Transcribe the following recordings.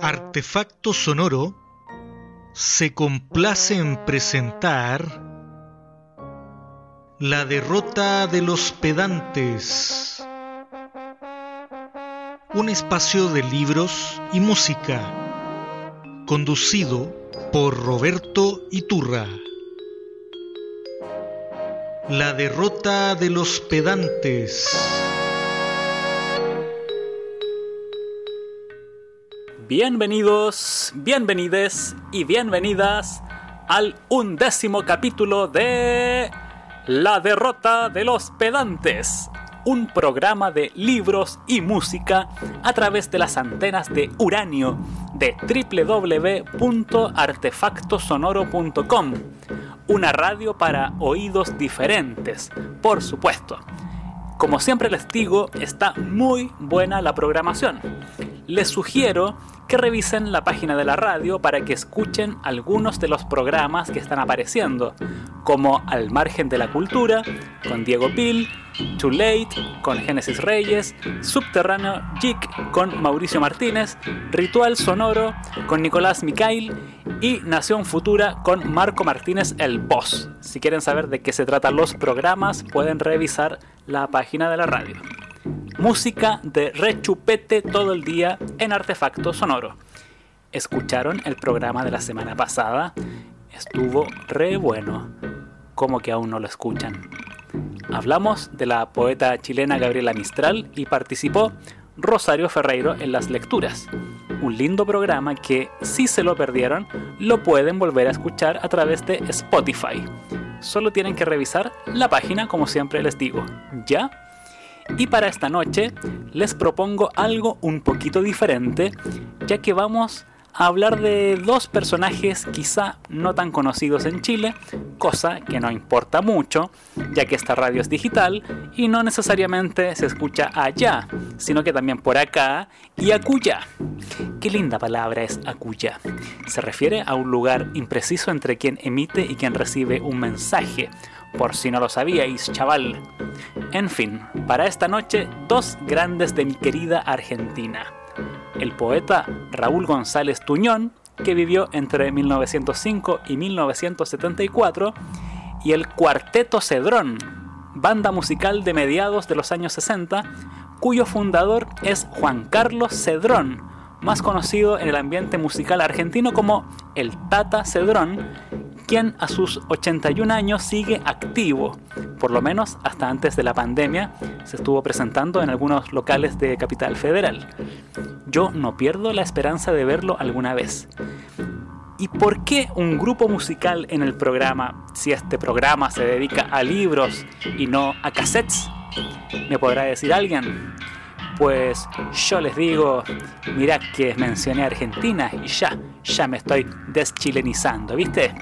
Artefacto Sonoro se complace en presentar La derrota de los pedantes, un espacio de libros y música, conducido por Roberto Iturra. La derrota de los pedantes. Bienvenidos, bienvenides y bienvenidas al undécimo capítulo de La derrota de los pedantes, un programa de libros y música a través de las antenas de uranio de www.artefactosonoro.com, una radio para oídos diferentes, por supuesto. Como siempre les digo, está muy buena la programación. Les sugiero que revisen la página de la radio para que escuchen algunos de los programas que están apareciendo, como Al margen de la cultura, con Diego Pil, Too Late, con Génesis Reyes, Subterráneo Geek, con Mauricio Martínez, Ritual Sonoro, con Nicolás Micail y Nación Futura, con Marco Martínez el Boss. Si quieren saber de qué se tratan los programas, pueden revisar la página de la radio música de rechupete todo el día en artefacto sonoro. ¿Escucharon el programa de la semana pasada? Estuvo re bueno. ¿Cómo que aún no lo escuchan? Hablamos de la poeta chilena Gabriela Mistral y participó Rosario Ferreiro en las lecturas. Un lindo programa que, si se lo perdieron, lo pueden volver a escuchar a través de Spotify. Solo tienen que revisar la página como siempre les digo. ¿Ya? Y para esta noche les propongo algo un poquito diferente, ya que vamos a hablar de dos personajes quizá no tan conocidos en Chile, cosa que no importa mucho, ya que esta radio es digital y no necesariamente se escucha allá, sino que también por acá y acuya. Qué linda palabra es acuya. Se refiere a un lugar impreciso entre quien emite y quien recibe un mensaje por si no lo sabíais, chaval. En fin, para esta noche, dos grandes de mi querida Argentina. El poeta Raúl González Tuñón, que vivió entre 1905 y 1974, y el Cuarteto Cedrón, banda musical de mediados de los años 60, cuyo fundador es Juan Carlos Cedrón, más conocido en el ambiente musical argentino como el Tata Cedrón, quien a sus 81 años sigue activo, por lo menos hasta antes de la pandemia, se estuvo presentando en algunos locales de Capital Federal. Yo no pierdo la esperanza de verlo alguna vez. ¿Y por qué un grupo musical en el programa si este programa se dedica a libros y no a cassettes? ¿Me podrá decir alguien? Pues yo les digo, mirad que mencioné Argentina y ya, ya me estoy deschilenizando, ¿viste?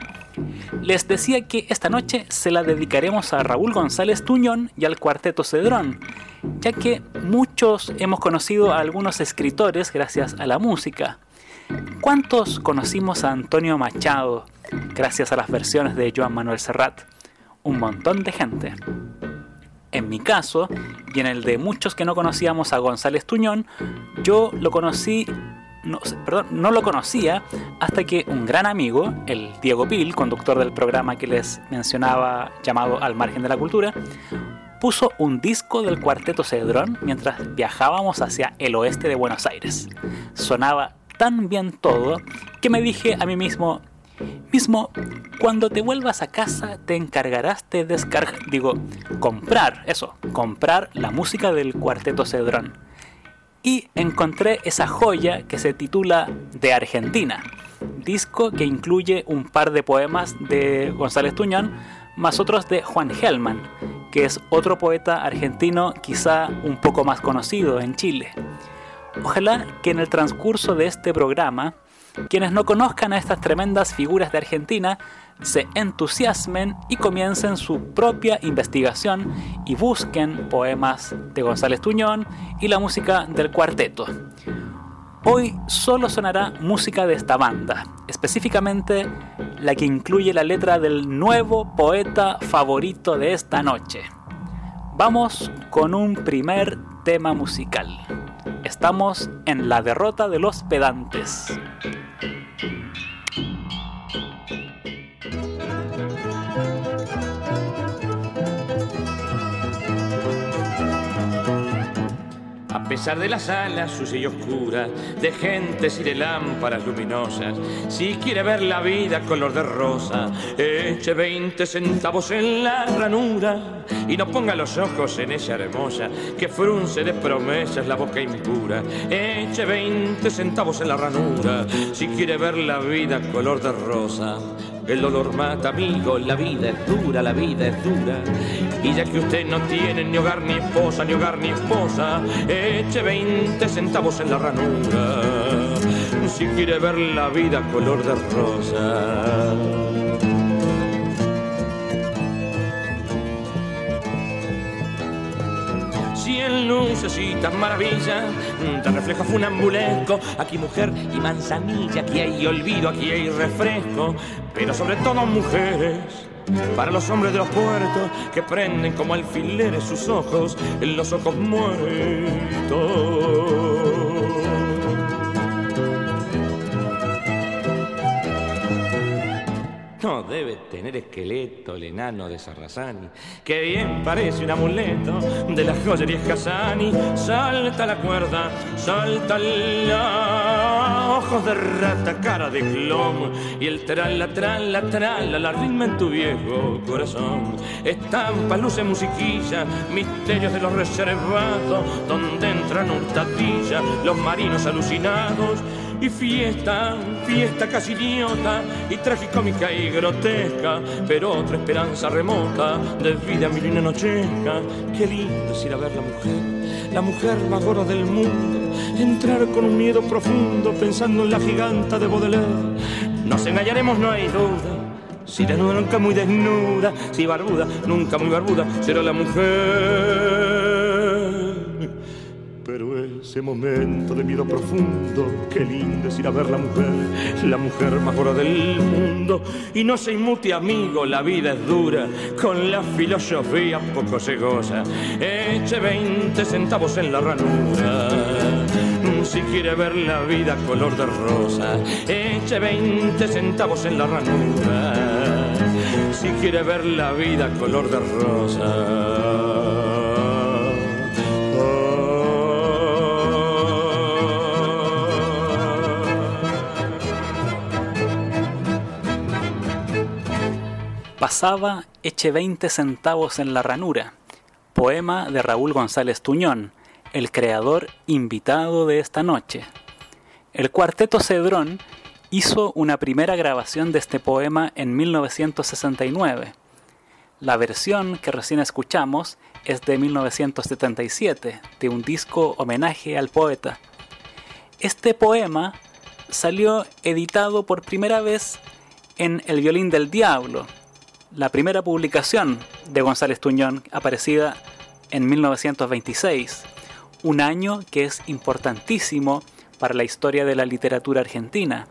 Les decía que esta noche se la dedicaremos a Raúl González Tuñón y al Cuarteto Cedrón, ya que muchos hemos conocido a algunos escritores gracias a la música. ¿Cuántos conocimos a Antonio Machado gracias a las versiones de Joan Manuel Serrat? Un montón de gente. En mi caso, y en el de muchos que no conocíamos a González Tuñón, yo lo conocí no, perdón, no lo conocía hasta que un gran amigo, el Diego Pil, conductor del programa que les mencionaba llamado Al margen de la cultura, puso un disco del cuarteto Cedrón mientras viajábamos hacia el oeste de Buenos Aires. Sonaba tan bien todo que me dije a mí mismo, mismo, cuando te vuelvas a casa te encargarás de descargar, digo, comprar, eso, comprar la música del cuarteto Cedrón y encontré esa joya que se titula De Argentina, disco que incluye un par de poemas de González Tuñón, más otros de Juan Gelman, que es otro poeta argentino quizá un poco más conocido en Chile. Ojalá que en el transcurso de este programa, quienes no conozcan a estas tremendas figuras de Argentina se entusiasmen y comiencen su propia investigación y busquen poemas de González Tuñón y la música del cuarteto. Hoy solo sonará música de esta banda, específicamente la que incluye la letra del nuevo poeta favorito de esta noche. Vamos con un primer tema musical. Estamos en la derrota de los pedantes. A pesar de la sala sucia y oscura, de gentes y de lámparas luminosas, si quiere ver la vida color de rosa, eche 20 centavos en la ranura y no ponga los ojos en esa hermosa que frunce de promesas la boca impura. Eche 20 centavos en la ranura si quiere ver la vida color de rosa. El dolor mata, amigo, la vida es dura, la vida es dura. Y ya que usted no tiene ni hogar ni esposa, ni hogar ni esposa, eche 20 centavos en la ranura. Si quiere ver la vida color de rosa. Cien lucecitas, maravilla, te reflejo funambulesco. Aquí mujer y manzanilla, aquí hay olvido, aquí hay refresco. Pero sobre todo mujeres, para los hombres de los puertos que prenden como alfileres sus ojos en los ojos muertos. Debe tener esqueleto el enano de Sarrazani, que bien parece un amuleto de la joyería Casani. Salta la cuerda, salta la ojos de rata, cara de clon y el trala, trala, trala, la ritma en tu viejo corazón. Estampa, luce, musiquilla, misterios de los reservados, donde entran hurtadillas, los marinos alucinados y fiesta, fiesta casi idiota y tragicómica y grotesca, pero otra esperanza remota de vida milina nochesca. Qué lindo es ir a ver la mujer, la mujer más gorda del mundo, entrar con un miedo profundo pensando en la giganta de Baudelaire. Nos engañaremos, no hay duda. Si desnuda, nunca muy desnuda. Si barbuda, nunca muy barbuda. Será la mujer. Ese momento de miedo profundo, qué lindo es ir a ver la mujer, la mujer más gorda del mundo. Y no se inmute, amigo, la vida es dura, con la filosofía poco se goza. Eche 20 centavos en la ranura. Si quiere ver la vida color de rosa, eche 20 centavos en la ranura. Si quiere ver la vida color de rosa. Pasaba eche 20 centavos en la ranura, poema de Raúl González Tuñón, el creador invitado de esta noche. El cuarteto Cedrón hizo una primera grabación de este poema en 1969. La versión que recién escuchamos es de 1977, de un disco homenaje al poeta. Este poema salió editado por primera vez en El violín del diablo, la primera publicación de González Tuñón aparecida en 1926, un año que es importantísimo para la historia de la literatura argentina,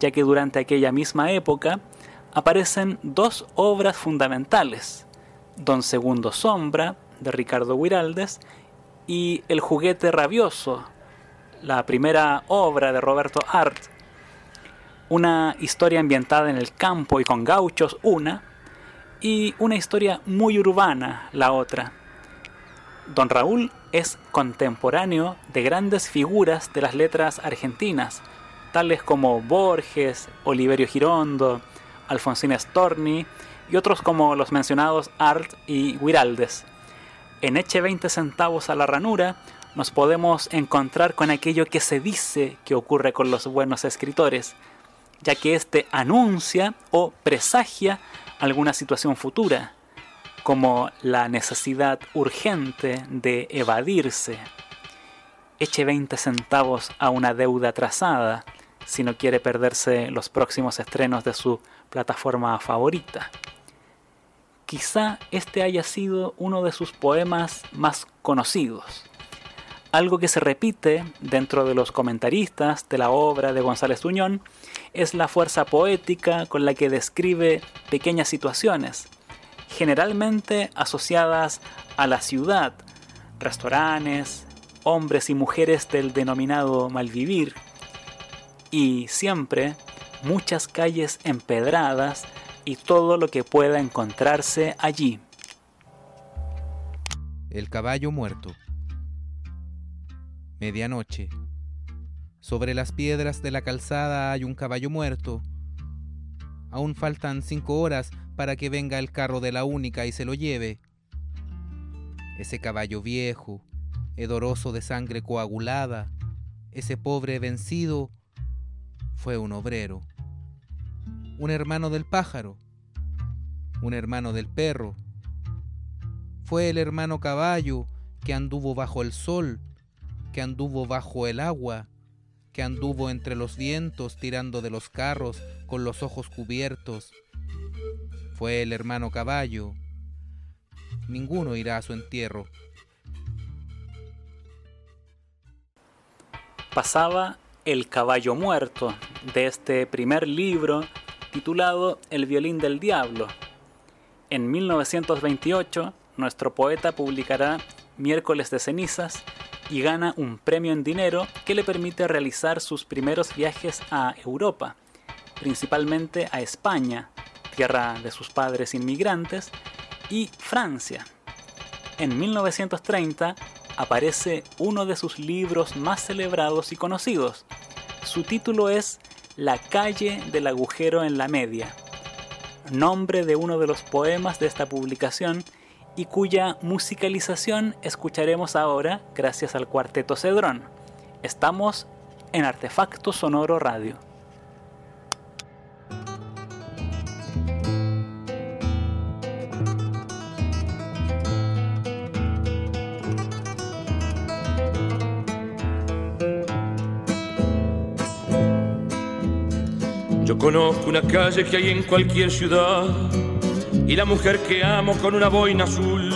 ya que durante aquella misma época aparecen dos obras fundamentales, Don Segundo Sombra, de Ricardo Guiraldes, y El juguete rabioso, la primera obra de Roberto Art, una historia ambientada en el campo y con gauchos, una, y una historia muy urbana la otra. Don Raúl es contemporáneo de grandes figuras de las letras argentinas, tales como Borges, Oliverio Girondo, Alfonsín Storni y otros como los mencionados Art y Guiraldes. En Eche 20 centavos a la ranura nos podemos encontrar con aquello que se dice que ocurre con los buenos escritores, ya que éste anuncia o presagia alguna situación futura, como la necesidad urgente de evadirse. Eche 20 centavos a una deuda atrasada si no quiere perderse los próximos estrenos de su plataforma favorita. Quizá este haya sido uno de sus poemas más conocidos. Algo que se repite dentro de los comentaristas de la obra de González Tuñón es la fuerza poética con la que describe pequeñas situaciones, generalmente asociadas a la ciudad, restaurantes, hombres y mujeres del denominado malvivir y siempre muchas calles empedradas y todo lo que pueda encontrarse allí. El caballo muerto. Medianoche. Sobre las piedras de la calzada hay un caballo muerto. Aún faltan cinco horas para que venga el carro de la única y se lo lleve. Ese caballo viejo, hedoroso de sangre coagulada, ese pobre vencido, fue un obrero, un hermano del pájaro, un hermano del perro. Fue el hermano caballo que anduvo bajo el sol, que anduvo bajo el agua, que anduvo entre los vientos tirando de los carros con los ojos cubiertos. Fue el hermano caballo. Ninguno irá a su entierro. Pasaba el caballo muerto de este primer libro titulado El violín del diablo. En 1928, nuestro poeta publicará Miércoles de cenizas y gana un premio en dinero que le permite realizar sus primeros viajes a Europa, principalmente a España, tierra de sus padres inmigrantes, y Francia. En 1930 aparece uno de sus libros más celebrados y conocidos. Su título es La calle del agujero en la media, nombre de uno de los poemas de esta publicación y cuya musicalización escucharemos ahora gracias al cuarteto Cedrón. Estamos en Artefacto Sonoro Radio. Yo conozco una calle que hay en cualquier ciudad y la mujer que amo con una boina azul.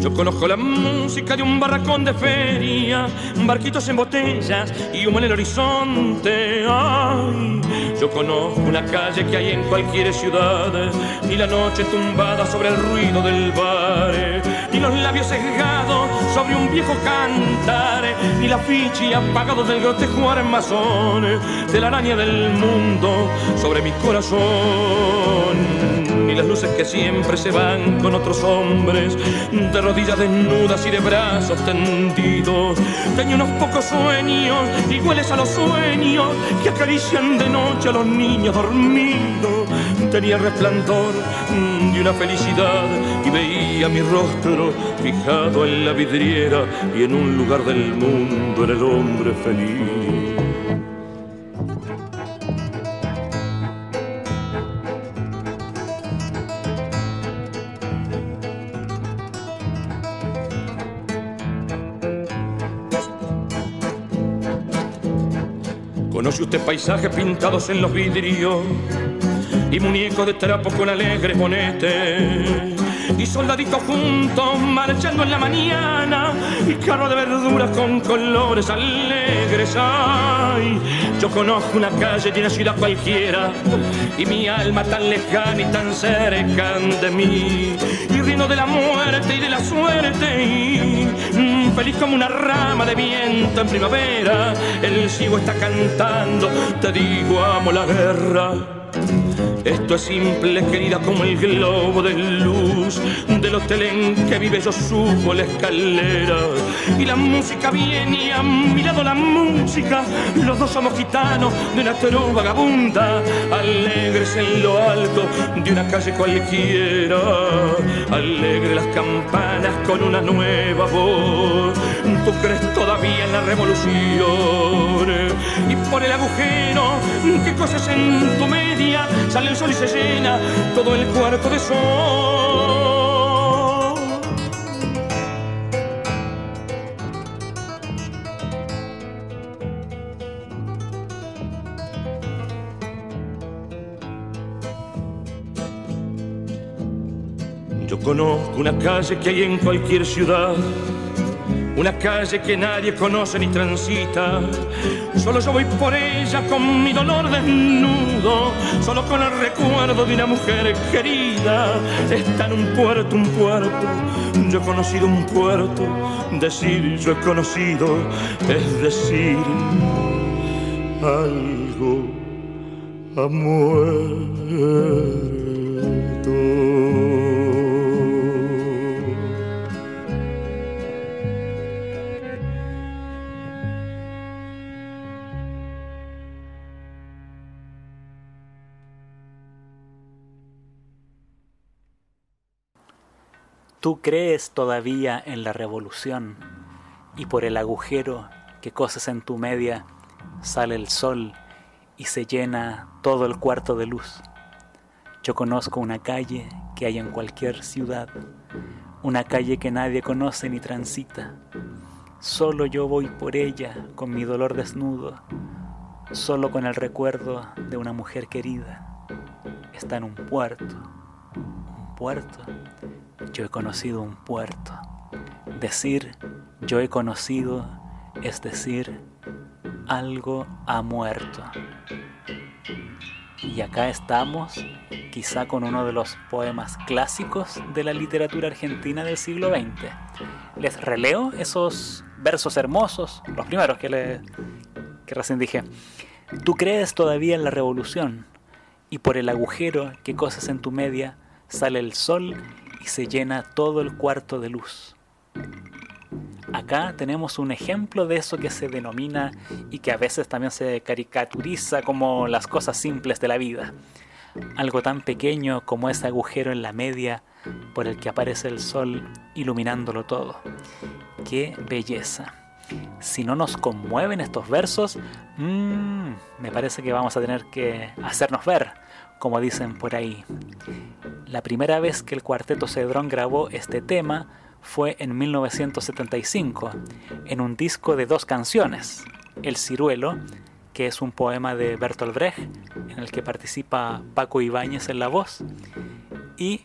Yo conozco la música de un barracón de feria, barquitos en botellas y humo en el horizonte. Ay, yo conozco una calle que hay en cualquier ciudad, y la noche tumbada sobre el ruido del bar, y los labios sesgados sobre un viejo cantar, y la ficha apagado del grotejo armazón, de la araña del mundo sobre mi corazón las luces que siempre se van con otros hombres, de rodillas desnudas y de brazos tendidos. Tenía unos pocos sueños, iguales a los sueños que acarician de noche a los niños dormidos. Tenía resplandor de una felicidad y veía mi rostro fijado en la vidriera y en un lugar del mundo era el hombre feliz. Conoce usted paisajes pintados en los vidrios. Y muñecos de trapo con alegre bonete y soldaditos juntos marchando en la mañana. Y carro de verduras con colores alegres. Ay, yo conozco una calle de una ciudad cualquiera. Y mi alma tan lejana y tan cerca de mí de la muerte y de la suerte. Mm, feliz como una rama de viento en primavera. El ciego está cantando te digo amo la guerra esto es simple, querida, como el globo de luz del hotel en que vive yo subo la escalera. Y la música viene a la música. Los dos somos gitanos de una toro vagabunda, alegres en lo alto de una calle cualquiera. Alegre las campanas con una nueva voz. Tú crees todavía en la revolución. Y por el agujero, qué cosas en tu media el sol y se llena todo el cuarto de sol. Yo conozco una calle que hay en cualquier ciudad una calle que nadie conoce ni transita. Solo yo voy por ella con mi dolor desnudo, solo con el recuerdo de una mujer querida. Está en un puerto, un puerto, yo he conocido un puerto, decir yo he conocido es decir algo ha muerto. Tú crees todavía en la revolución y por el agujero que coses en tu media sale el sol y se llena todo el cuarto de luz. Yo conozco una calle que hay en cualquier ciudad, una calle que nadie conoce ni transita. Solo yo voy por ella con mi dolor desnudo, solo con el recuerdo de una mujer querida. Está en un puerto, un puerto yo he conocido un puerto. Decir yo he conocido es decir algo ha muerto. Y acá estamos, quizá con uno de los poemas clásicos de la literatura argentina del siglo XX. Les releo esos versos hermosos, los primeros que, le, que recién dije. Tú crees todavía en la revolución, y por el agujero que coses en tu media sale el sol y se llena todo el cuarto de luz. Acá tenemos un ejemplo de eso que se denomina y que a veces también se caricaturiza como las cosas simples de la vida. Algo tan pequeño como ese agujero en la media por el que aparece el sol iluminándolo todo. ¡Qué belleza! Si no nos conmueven estos versos, mmm, me parece que vamos a tener que hacernos ver como dicen por ahí. La primera vez que el cuarteto Cedrón grabó este tema fue en 1975, en un disco de dos canciones, El Ciruelo, que es un poema de Bertolt Brecht, en el que participa Paco Ibáñez en la voz, y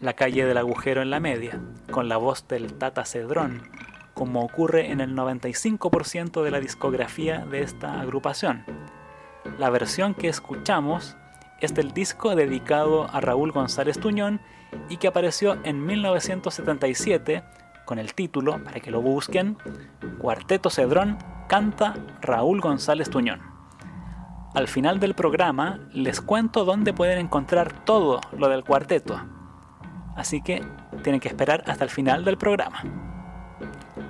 La calle del agujero en la media, con la voz del Tata Cedrón, como ocurre en el 95% de la discografía de esta agrupación. La versión que escuchamos es del disco dedicado a Raúl González Tuñón y que apareció en 1977 con el título, para que lo busquen, Cuarteto Cedrón canta Raúl González Tuñón. Al final del programa les cuento dónde pueden encontrar todo lo del cuarteto, así que tienen que esperar hasta el final del programa.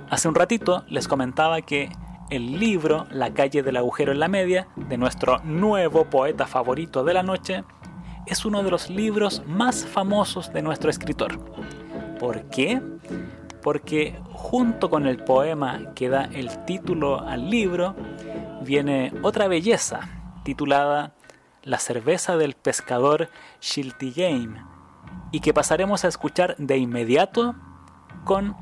Hace un ratito les comentaba que el libro La calle del agujero en la media, de nuestro nuevo poeta favorito de la noche, es uno de los libros más famosos de nuestro escritor. ¿Por qué? Porque junto con el poema que da el título al libro, viene otra belleza titulada La cerveza del pescador Game y que pasaremos a escuchar de inmediato con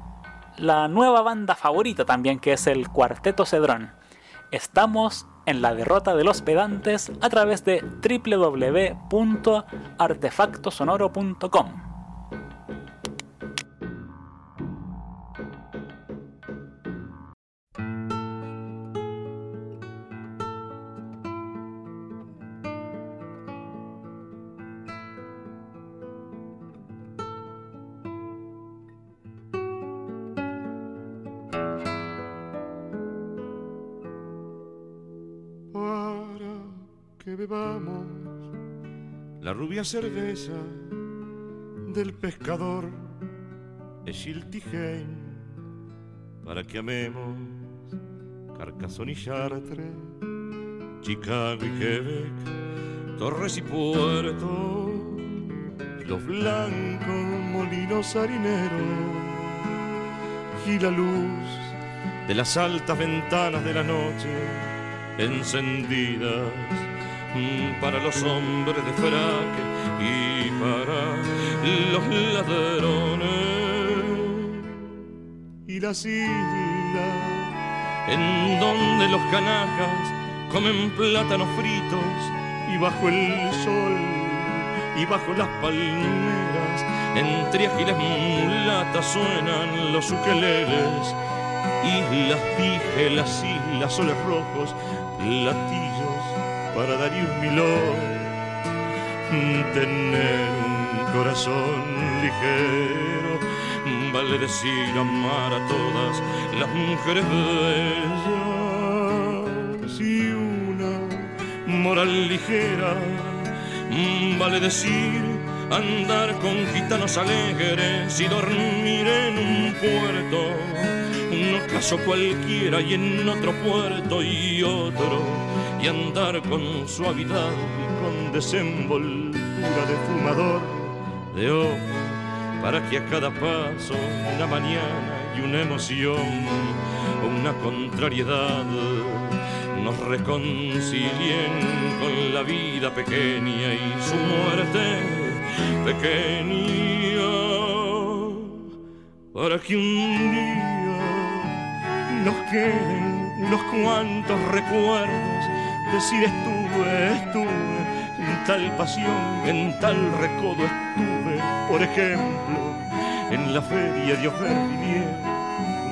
la nueva banda favorita también, que es el Cuarteto Cedrón. Estamos en la derrota de los pedantes a través de www.artefactosonoro.com. bebamos la rubia cerveza del pescador de Schiltigheim para que amemos Carcassonne y Chartres, Chicago y Quebec, Torres y Puerto, los blancos molinos harineros y la luz de las altas ventanas de la noche encendidas para los hombres de fraque y para los ladrones. Y las islas en donde los canacas comen plátanos fritos y bajo el sol y bajo las palmeras entre ágiles mulatas suenan los ukeleles islas las islas, soles rojos, latillos para Darío Milón. Tener un corazón ligero, vale decir amar a todas las mujeres bellas y una moral ligera, vale decir andar con gitanos alegres y dormir en un puerto no caso cualquiera y en otro puerto y otro, y andar con suavidad y con desenvoltura de fumador. De ojo, para que a cada paso una mañana y una emoción, una contrariedad, nos reconcilien con la vida pequeña y su muerte pequeña, para que un día nos queden unos cuantos recuerdos, decir estuve, estuve, en tal pasión, en tal recodo estuve, por ejemplo, en la feria de Ofervivier,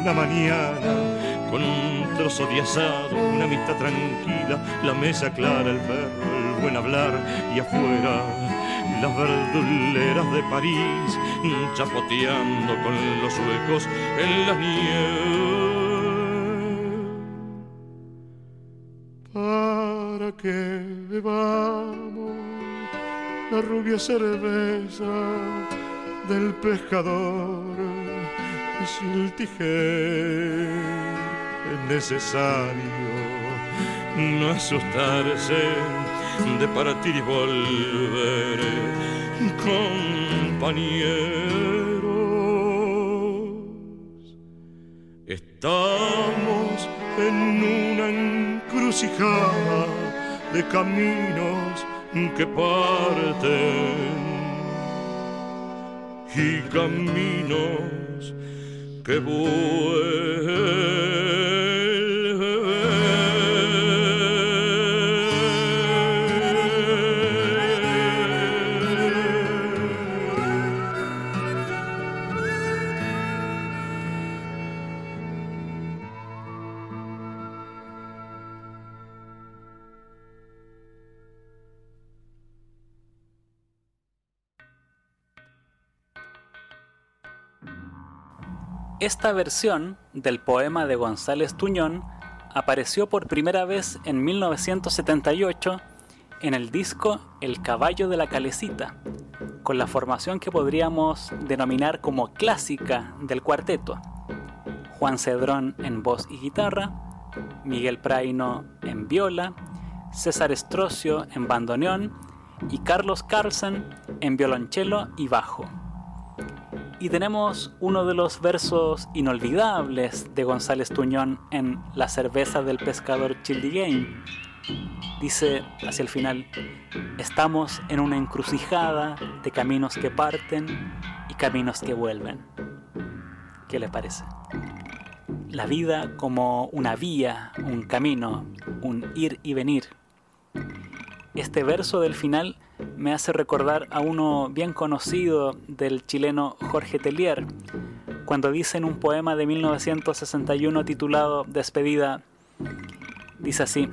una mañana, con un trozo de asado, una amistad tranquila, la mesa clara, el perro, el buen hablar, y afuera las verduleras de París, chapoteando con los huecos en la nieve que bebamos la rubia cerveza del pescador. Y si el tijer es necesario, no asustarse de partir y volver, compañeros. Estamos en una encrucijada de caminos que parten y caminos que vuelven. Esta versión del poema de González Tuñón apareció por primera vez en 1978 en el disco El caballo de la calecita, con la formación que podríamos denominar como clásica del cuarteto. Juan Cedrón en voz y guitarra, Miguel Praino en viola, César Estrocio en bandoneón y Carlos Carlsen en violonchelo y bajo. Y tenemos uno de los versos inolvidables de González Tuñón en La cerveza del pescador Childiguein. Dice hacia el final, estamos en una encrucijada de caminos que parten y caminos que vuelven. ¿Qué le parece? La vida como una vía, un camino, un ir y venir. Este verso del final me hace recordar a uno bien conocido del chileno Jorge Tellier, cuando dice en un poema de 1961 titulado Despedida, dice así,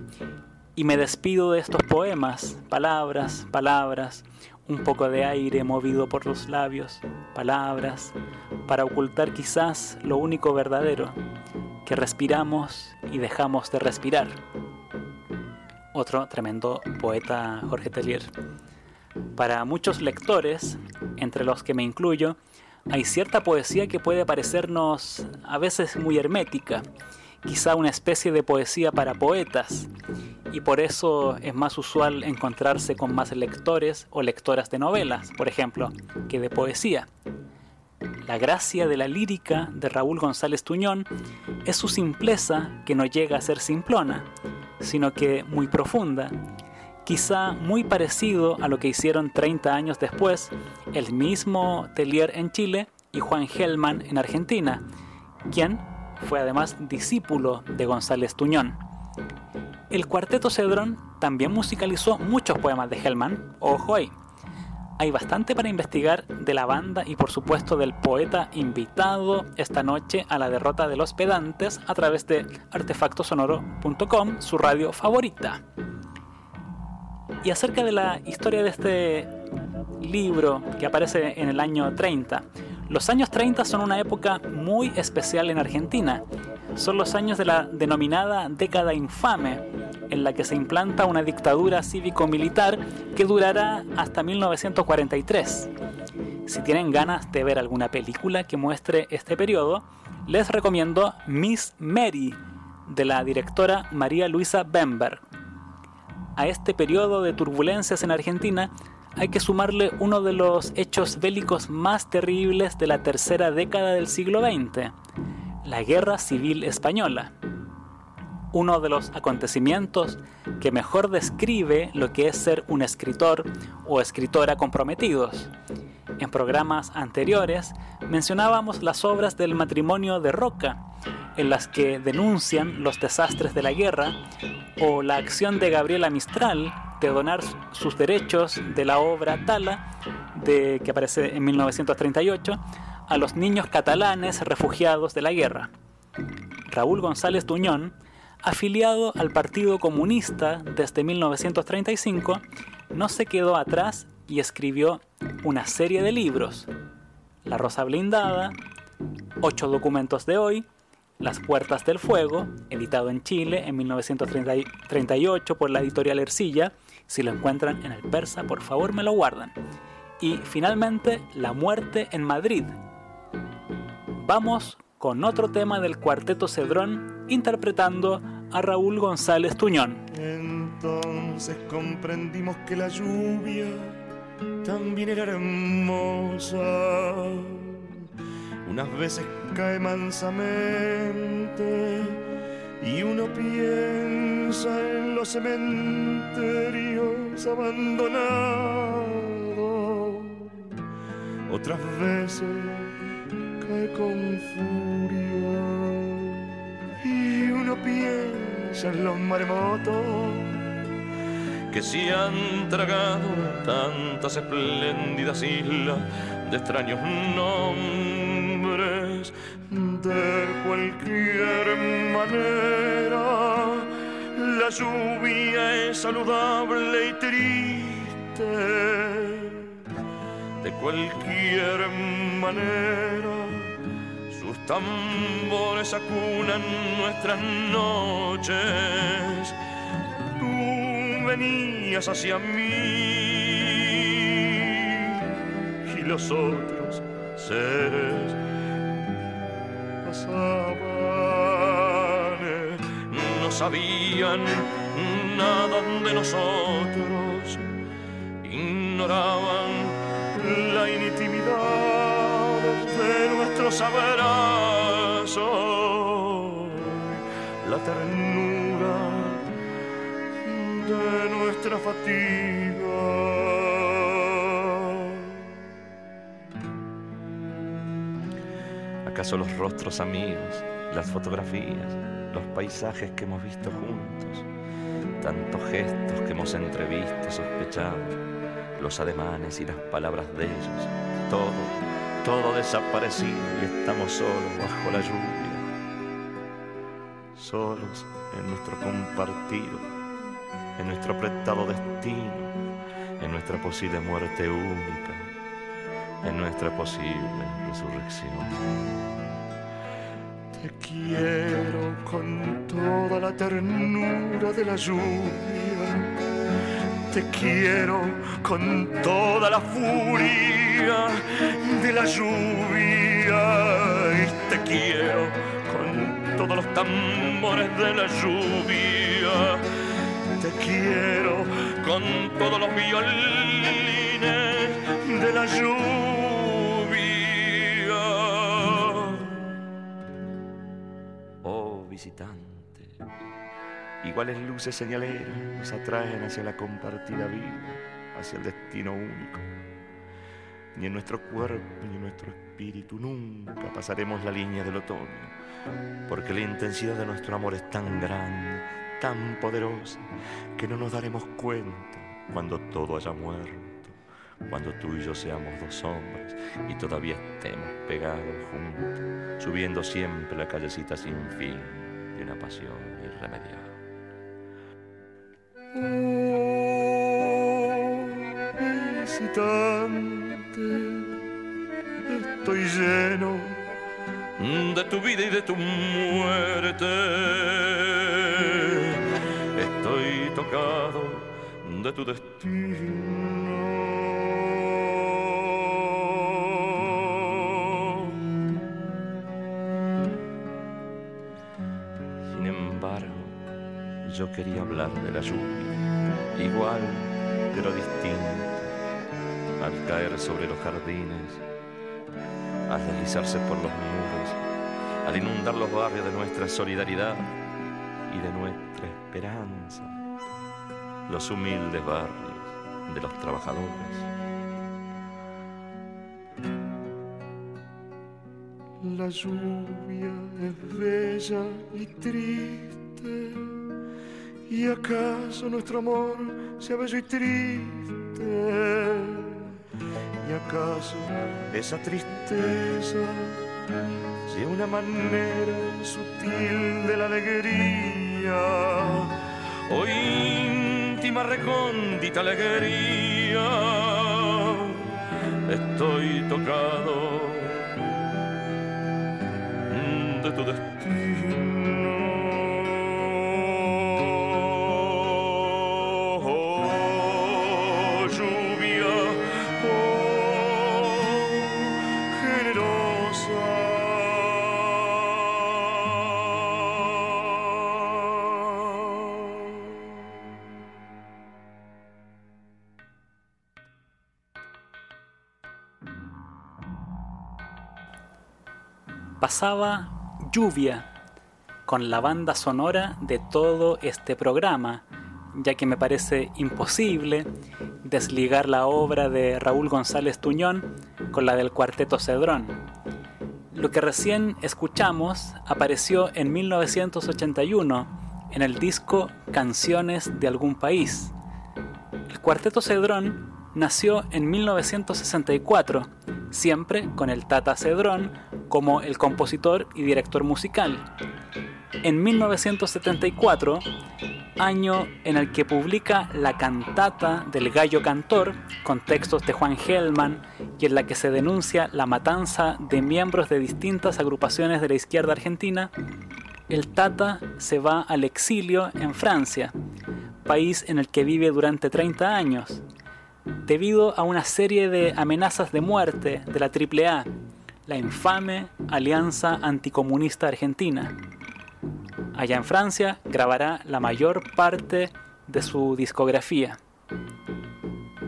y me despido de estos poemas, palabras, palabras, un poco de aire movido por los labios, palabras, para ocultar quizás lo único verdadero, que respiramos y dejamos de respirar. Otro tremendo poeta Jorge Tellier. Para muchos lectores, entre los que me incluyo, hay cierta poesía que puede parecernos a veces muy hermética, quizá una especie de poesía para poetas, y por eso es más usual encontrarse con más lectores o lectoras de novelas, por ejemplo, que de poesía. La gracia de la lírica de Raúl González Tuñón es su simpleza que no llega a ser simplona, sino que muy profunda, quizá muy parecido a lo que hicieron 30 años después el mismo Tellier en Chile y Juan Gelman en Argentina, quien fue además discípulo de González Tuñón. El cuarteto Cedrón también musicalizó muchos poemas de Hellman, ojo ahí. Hay bastante para investigar de la banda y por supuesto del poeta invitado esta noche a la derrota de los pedantes a través de artefactosonoro.com, su radio favorita. Y acerca de la historia de este libro que aparece en el año 30, los años 30 son una época muy especial en Argentina. Son los años de la denominada década infame, en la que se implanta una dictadura cívico-militar que durará hasta 1943. Si tienen ganas de ver alguna película que muestre este periodo, les recomiendo Miss Mary, de la directora María Luisa Bemberg. A este periodo de turbulencias en Argentina hay que sumarle uno de los hechos bélicos más terribles de la tercera década del siglo XX, la Guerra Civil Española. Uno de los acontecimientos que mejor describe lo que es ser un escritor o escritora comprometidos. En programas anteriores mencionábamos las obras del matrimonio de Roca, en las que denuncian los desastres de la guerra, o la acción de Gabriela Mistral de donar sus derechos de la obra Tala, de, que aparece en 1938, a los niños catalanes refugiados de la guerra. Raúl González Tuñón, afiliado al Partido Comunista desde 1935, no se quedó atrás y escribió una serie de libros. La Rosa Blindada, Ocho documentos de hoy, Las Puertas del Fuego, editado en Chile en 1938 por la editorial Ercilla. Si lo encuentran en el persa, por favor me lo guardan. Y finalmente, La Muerte en Madrid. Vamos con otro tema del cuarteto Cedrón interpretando a Raúl González Tuñón. Entonces comprendimos que la lluvia también era hermosa. Unas veces cae mansamente y uno piensa en los cementerios abandonados. Otras veces cae con furia y uno piensa en los maremotos que se han tragado tantas espléndidas islas de extraños nombres. De cualquier manera, la lluvia es saludable y triste. De cualquier manera, sus tambores acunan nuestras noches. Venías hacia mí. Y los otros seres pasaban, no sabían nada de nosotros, ignoraban la intimidad de nuestros abrazos, nuestra fatiga. ¿Acaso los rostros amigos, las fotografías, los paisajes que hemos visto juntos, tantos gestos que hemos entrevisto, sospechado, los ademanes y las palabras de ellos, todo, todo desaparecido y estamos solos bajo la lluvia, solos en nuestro compartido, en nuestro apretado destino, en nuestra posible muerte única, en nuestra posible resurrección. Te quiero con toda la ternura de la lluvia. Te quiero con toda la furia de la lluvia. Y te quiero con todos los tambores de la lluvia. Te quiero con todos los violines de la lluvia. Oh visitante, iguales luces señaleras nos atraen hacia la compartida vida, hacia el destino único. Ni en nuestro cuerpo ni en nuestro espíritu nunca pasaremos la línea del otoño, porque la intensidad de nuestro amor es tan grande, tan poderosa, que no nos daremos cuenta cuando todo haya muerto, cuando tú y yo seamos dos hombres y todavía estemos pegados juntos, subiendo siempre la callecita sin fin de una pasión irremediable. Oh, visitante, estoy lleno de tu vida y de tu muerte. Tocado de tu destino. Sin embargo, yo quería hablar de la lluvia, igual pero distinto, al caer sobre los jardines, al deslizarse por los muros, al inundar los barrios de nuestra solidaridad y de nuestra esperanza los humildes barrios de los trabajadores. La lluvia es bella y triste. ¿Y acaso nuestro amor sea bello y triste? ¿Y acaso esa tristeza sea una manera sutil de la alegría? O íntima recóndita alegría, estoy tocado de tu destino. Pasaba Lluvia con la banda sonora de todo este programa, ya que me parece imposible desligar la obra de Raúl González Tuñón con la del Cuarteto Cedrón. Lo que recién escuchamos apareció en 1981 en el disco Canciones de algún país. El Cuarteto Cedrón nació en 1964, siempre con el Tata Cedrón como el compositor y director musical. En 1974, año en el que publica la cantata del Gallo Cantor, con textos de Juan Gelman, y en la que se denuncia la matanza de miembros de distintas agrupaciones de la izquierda argentina, el Tata se va al exilio en Francia, país en el que vive durante 30 años, debido a una serie de amenazas de muerte de la AAA, la infame Alianza Anticomunista Argentina. Allá en Francia grabará la mayor parte de su discografía.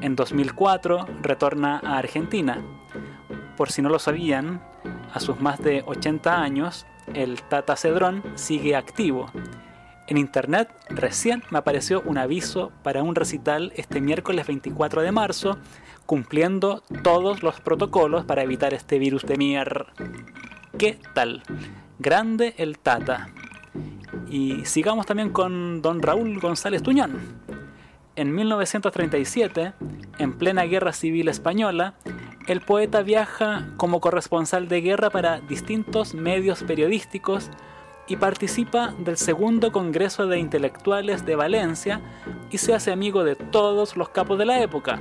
En 2004 retorna a Argentina. Por si no lo sabían, a sus más de 80 años, el Tata Cedrón sigue activo. En internet recién me apareció un aviso para un recital este miércoles 24 de marzo, cumpliendo todos los protocolos para evitar este virus de mierda. ¿Qué tal? Grande el Tata. Y sigamos también con don Raúl González Tuñón. En 1937, en plena Guerra Civil Española, el poeta viaja como corresponsal de guerra para distintos medios periodísticos y participa del segundo Congreso de Intelectuales de Valencia y se hace amigo de todos los capos de la época.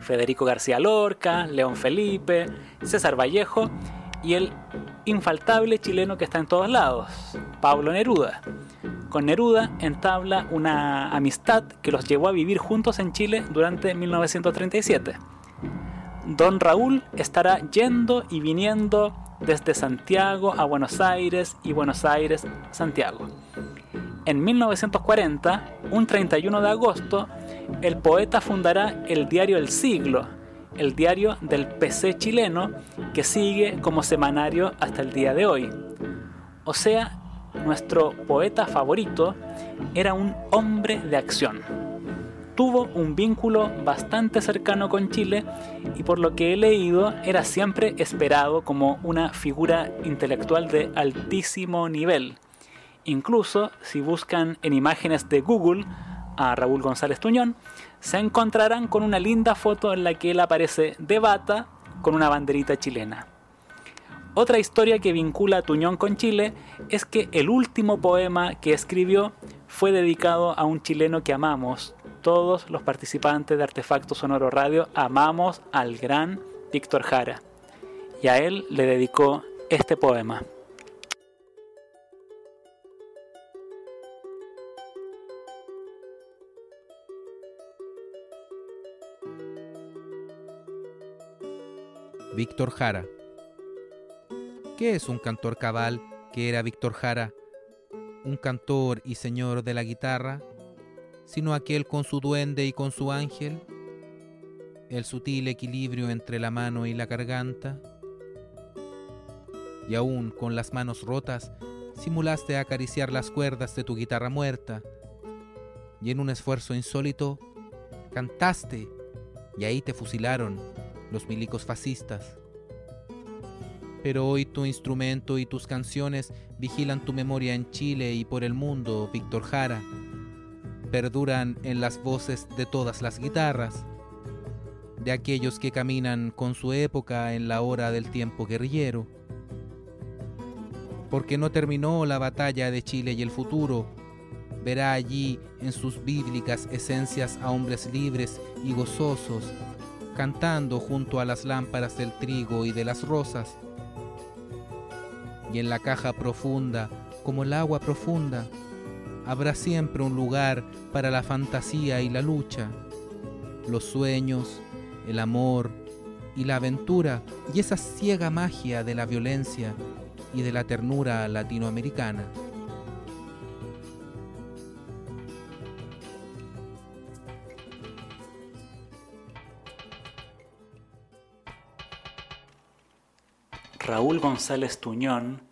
Federico García Lorca, León Felipe, César Vallejo y el infaltable chileno que está en todos lados, Pablo Neruda. Con Neruda entabla una amistad que los llevó a vivir juntos en Chile durante 1937. Don Raúl estará yendo y viniendo desde Santiago a Buenos Aires y Buenos Aires Santiago. En 1940, un 31 de agosto, el poeta fundará el diario El Siglo, el diario del PC chileno que sigue como semanario hasta el día de hoy. O sea, nuestro poeta favorito era un hombre de acción. Tuvo un vínculo bastante cercano con Chile y por lo que he leído era siempre esperado como una figura intelectual de altísimo nivel. Incluso si buscan en imágenes de Google, a Raúl González Tuñón, se encontrarán con una linda foto en la que él aparece de bata con una banderita chilena. Otra historia que vincula a Tuñón con Chile es que el último poema que escribió fue dedicado a un chileno que amamos. Todos los participantes de Artefacto Sonoro Radio amamos al gran Víctor Jara. Y a él le dedicó este poema. Víctor Jara. ¿Qué es un cantor cabal que era Víctor Jara? Un cantor y señor de la guitarra, sino aquel con su duende y con su ángel, el sutil equilibrio entre la mano y la garganta. Y aún con las manos rotas, simulaste acariciar las cuerdas de tu guitarra muerta, y en un esfuerzo insólito, cantaste, y ahí te fusilaron los milicos fascistas. Pero hoy tu instrumento y tus canciones vigilan tu memoria en Chile y por el mundo, Víctor Jara. Perduran en las voces de todas las guitarras, de aquellos que caminan con su época en la hora del tiempo guerrillero. Porque no terminó la batalla de Chile y el futuro, verá allí en sus bíblicas esencias a hombres libres y gozosos cantando junto a las lámparas del trigo y de las rosas. Y en la caja profunda, como el agua profunda, habrá siempre un lugar para la fantasía y la lucha, los sueños, el amor y la aventura y esa ciega magia de la violencia y de la ternura latinoamericana. Raúl González Tuñón,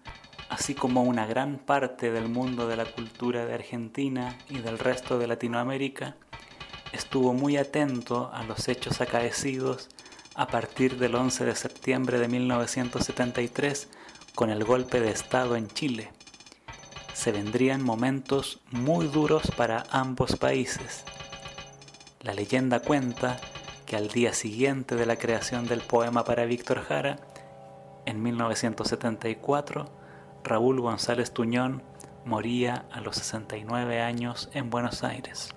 así como una gran parte del mundo de la cultura de Argentina y del resto de Latinoamérica, estuvo muy atento a los hechos acaecidos a partir del 11 de septiembre de 1973 con el golpe de Estado en Chile. Se vendrían momentos muy duros para ambos países. La leyenda cuenta que al día siguiente de la creación del poema para Víctor Jara, en 1974, Raúl González Tuñón moría a los 69 años en Buenos Aires.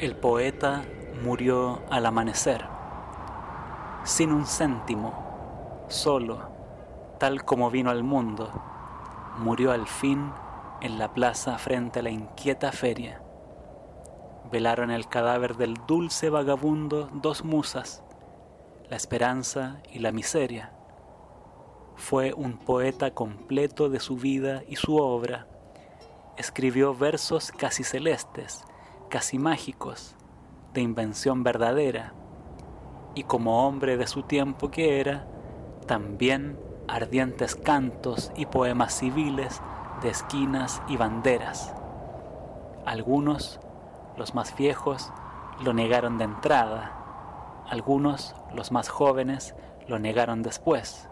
El poeta murió al amanecer, sin un céntimo, solo, tal como vino al mundo. Murió al fin en la plaza frente a la inquieta feria velaron el cadáver del dulce vagabundo dos musas, la esperanza y la miseria. Fue un poeta completo de su vida y su obra. Escribió versos casi celestes, casi mágicos, de invención verdadera, y como hombre de su tiempo que era, también ardientes cantos y poemas civiles de esquinas y banderas. Algunos los más viejos lo negaron de entrada, algunos, los más jóvenes, lo negaron después.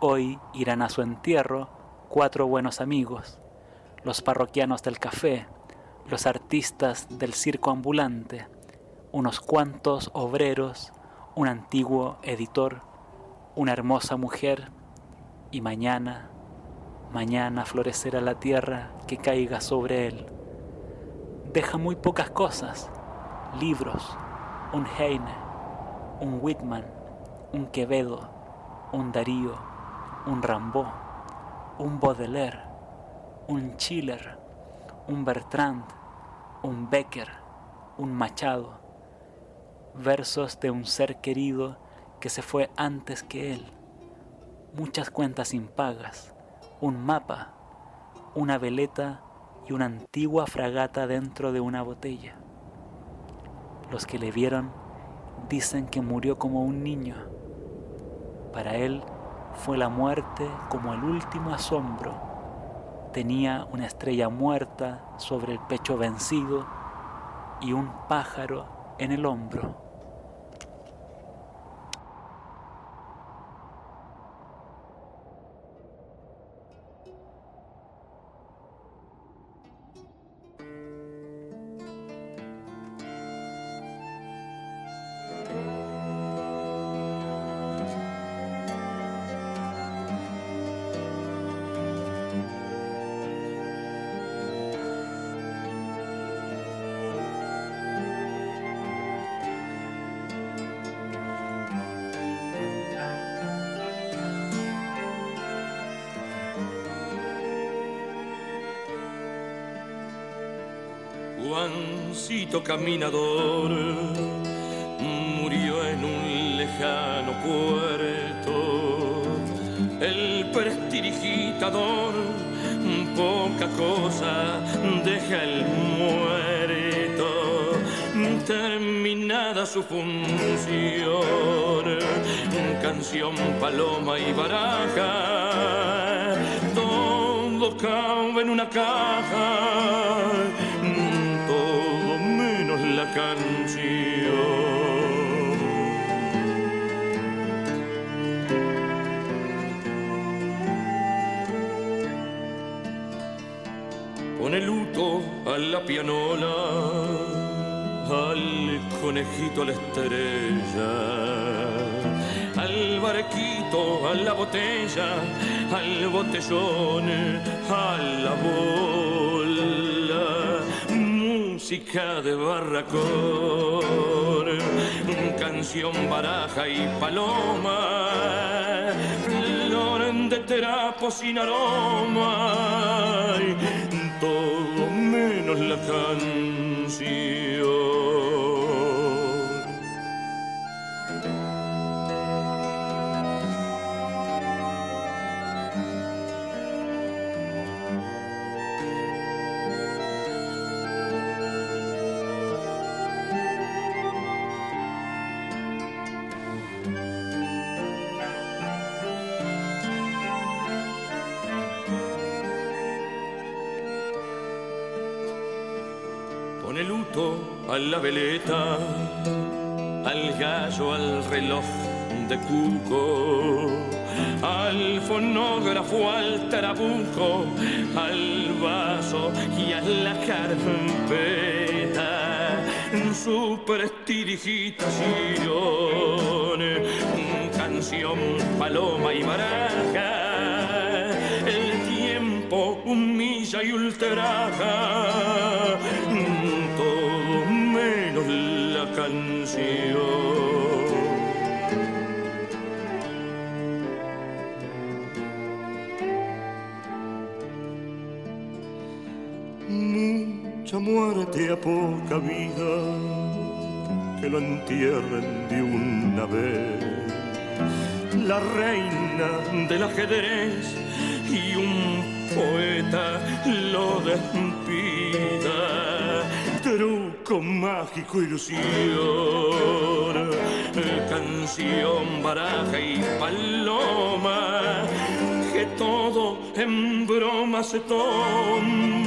Hoy irán a su entierro cuatro buenos amigos, los parroquianos del café, los artistas del circo ambulante, unos cuantos obreros, un antiguo editor, una hermosa mujer, y mañana, mañana florecerá la tierra que caiga sobre él deja muy pocas cosas. Libros, un Heine, un Whitman, un Quevedo, un Darío, un Rambaud, un Baudelaire, un Schiller, un Bertrand, un Becker, un Machado. Versos de un ser querido que se fue antes que él. Muchas cuentas impagas, un mapa, una veleta y una antigua fragata dentro de una botella. Los que le vieron dicen que murió como un niño. Para él fue la muerte como el último asombro. Tenía una estrella muerta sobre el pecho vencido y un pájaro en el hombro. Juancito caminador murió en un lejano puerto. El prestidigitador, poca cosa deja el muerto. Terminada su función, canción, paloma y baraja, todo cabe en una caja. Pone luto a la pianola, al conejito a la estrella, al barquito, a la botella, al botellón, a la bola música de barracón, canción, baraja y paloma, flor de terapo sin aroma, todo menos la canción. A la veleta, al gallo, al reloj de cuco, al fonógrafo, al tarabuco, al vaso y a la carpeta, su prestidigitación, canción, paloma y maraca, el tiempo humilla y ultraja Mucha muerte a poca vida, que lo entierren de una vez. La reina del ajedrez y un poeta lo despida truco mágico, ilusión, canción, baraja y paloma, que todo en broma se toma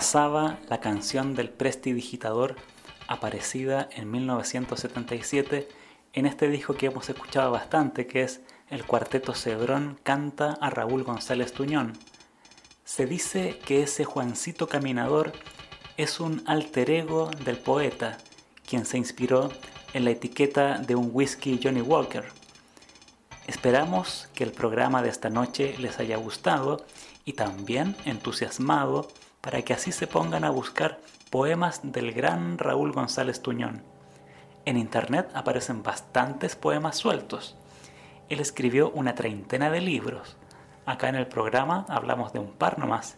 pasaba la canción del prestidigitador aparecida en 1977 en este disco que hemos escuchado bastante, que es el cuarteto Cedrón canta a Raúl González Tuñón. Se dice que ese Juancito Caminador es un alter ego del poeta, quien se inspiró en la etiqueta de un whisky Johnny Walker. Esperamos que el programa de esta noche les haya gustado y también entusiasmado para que así se pongan a buscar poemas del gran Raúl González Tuñón. En internet aparecen bastantes poemas sueltos. Él escribió una treintena de libros. Acá en el programa hablamos de un par nomás.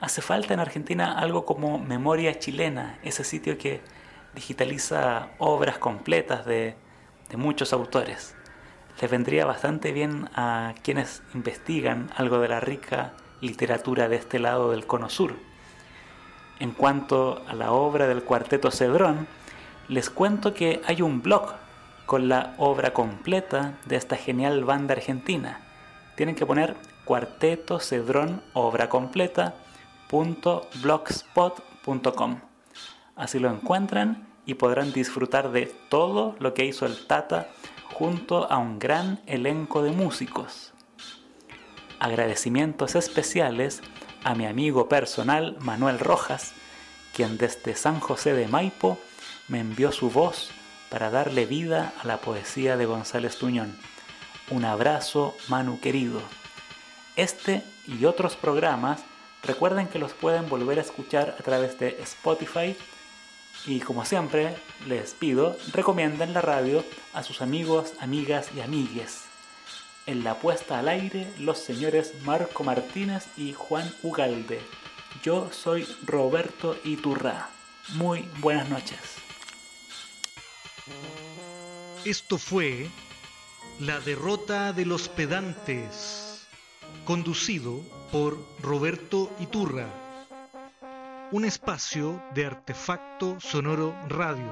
Hace falta en Argentina algo como Memoria Chilena, ese sitio que digitaliza obras completas de, muchos autores. Les vendría bastante bien a quienes investigan algo de la rica literatura de este lado del cono sur. En cuanto a la obra del cuarteto Cedrón, les cuento que hay un blog con la obra completa de esta genial banda argentina. Tienen que poner cuarteto cedrón obra completa Así lo encuentran y podrán disfrutar de todo lo que hizo el Tata junto a un gran elenco de músicos agradecimientos especiales a mi amigo personal Manuel Rojas, quien desde San José de Maipo me envió su voz para darle vida a la poesía de González Tuñón. Un abrazo, Manu querido. Este y otros programas recuerden que los pueden volver a escuchar a través de Spotify y como siempre les pido recomienden la radio a sus amigos, amigas y amigues. En la puesta al aire los señores Marco Martínez y Juan Ugalde. Yo soy Roberto Iturra. Muy buenas noches. Esto fue La derrota de los pedantes, conducido por Roberto Iturra, un espacio de artefacto sonoro radio.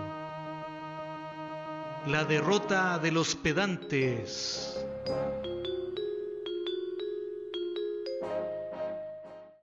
La derrota de los pedantes. Thank you.